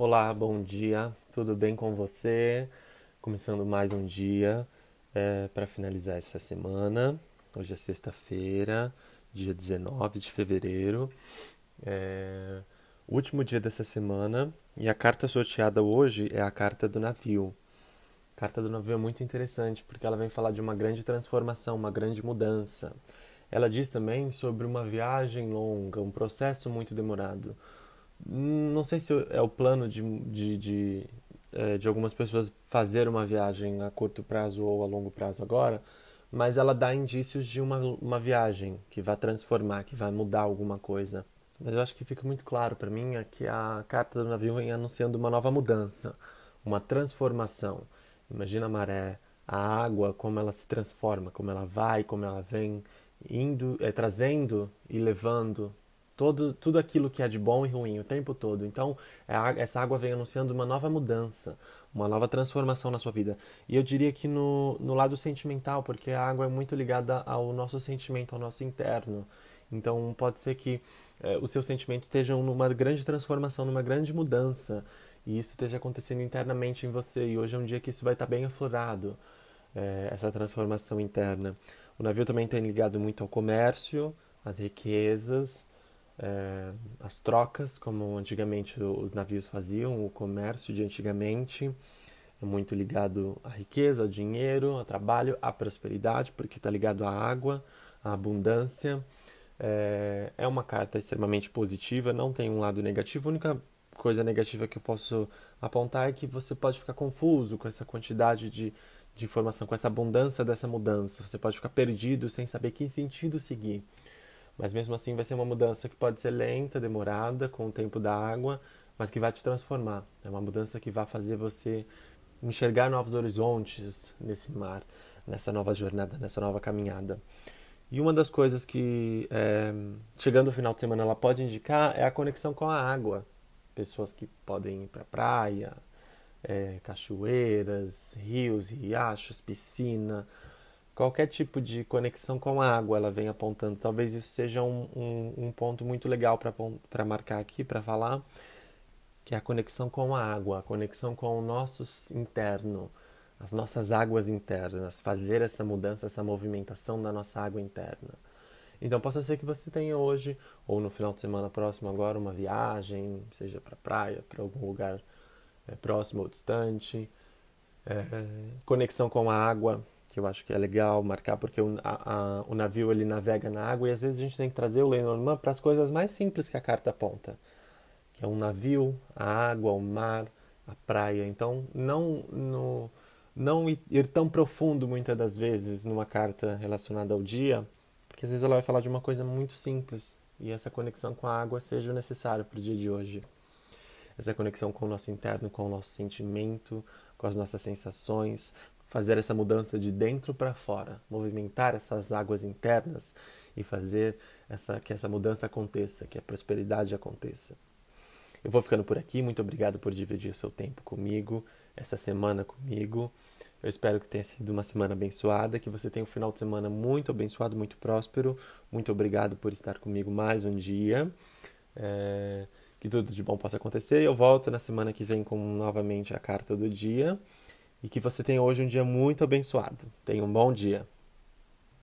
Olá, bom dia, tudo bem com você? Começando mais um dia é, para finalizar essa semana. Hoje é sexta-feira, dia 19 de fevereiro, é, último dia dessa semana, e a carta sorteada hoje é a carta do navio. A carta do navio é muito interessante porque ela vem falar de uma grande transformação, uma grande mudança. Ela diz também sobre uma viagem longa, um processo muito demorado não sei se é o plano de, de, de, é, de, algumas pessoas fazer uma viagem a curto prazo ou a longo prazo agora, mas ela dá indícios de uma, uma viagem que vai transformar, que vai mudar alguma coisa. Mas eu acho que fica muito claro para mim é que a carta do navio vem anunciando uma nova mudança, uma transformação. Imagina a maré, a água, como ela se transforma, como ela vai, como ela vem, indo, é, trazendo e levando todo, tudo aquilo que é de bom e ruim o tempo todo. Então, é essa água vem anunciando uma nova mudança, uma nova transformação na sua vida. E eu diria que no, no lado sentimental, porque a água é muito ligada ao nosso sentimento, ao nosso interno. Então, pode ser que é, os seus sentimentos estejam numa grande transformação, numa grande mudança. E isso esteja acontecendo internamente em você. E hoje é um dia que isso vai estar bem aflorado, é, essa transformação interna. O navio também tem ligado muito ao comércio, às riquezas, é, as trocas, como antigamente os navios faziam, o comércio de antigamente é muito ligado à riqueza, ao dinheiro, ao trabalho, à prosperidade, porque está ligado à água, à abundância. É, é uma carta extremamente positiva, não tem um lado negativo. A única coisa negativa que eu posso apontar é que você pode ficar confuso com essa quantidade de, de informação, com essa abundância dessa mudança. Você pode ficar perdido sem saber que sentido seguir. Mas mesmo assim vai ser uma mudança que pode ser lenta, demorada, com o tempo da água, mas que vai te transformar. É uma mudança que vai fazer você enxergar novos horizontes nesse mar, nessa nova jornada, nessa nova caminhada. E uma das coisas que, é, chegando ao final de semana, ela pode indicar é a conexão com a água. Pessoas que podem ir para praia, é, cachoeiras, rios, riachos, piscina, qualquer tipo de conexão com a água ela vem apontando. Talvez isso seja um, um, um ponto muito legal para marcar aqui, para falar, que é a conexão com a água, a conexão com o nosso interno, as nossas águas internas, fazer essa mudança, essa movimentação da nossa água interna. Então, possa ser que você tenha hoje, ou no final de semana próximo agora, uma viagem, seja para praia, para algum lugar é, próximo ou distante, é, conexão com a água, que eu acho que é legal marcar, porque o, a, a, o navio ele navega na água e às vezes a gente tem que trazer o Lenormand para as coisas mais simples que a carta aponta, que é um navio, a água, o mar, a praia. Então, não no, não ir tão profundo muitas das vezes numa carta relacionada ao dia, porque às vezes ela vai falar de uma coisa muito simples e essa conexão com a água seja necessária para o dia de hoje. Essa conexão com o nosso interno, com o nosso sentimento, com as nossas sensações, fazer essa mudança de dentro para fora, movimentar essas águas internas e fazer essa, que essa mudança aconteça, que a prosperidade aconteça. Eu vou ficando por aqui, muito obrigado por dividir seu tempo comigo, essa semana comigo. Eu espero que tenha sido uma semana abençoada, que você tenha um final de semana muito abençoado, muito próspero. Muito obrigado por estar comigo mais um dia. É, que tudo de bom possa acontecer. Eu volto na semana que vem com novamente a carta do dia e que você tenha hoje um dia muito abençoado. Tenha um bom dia.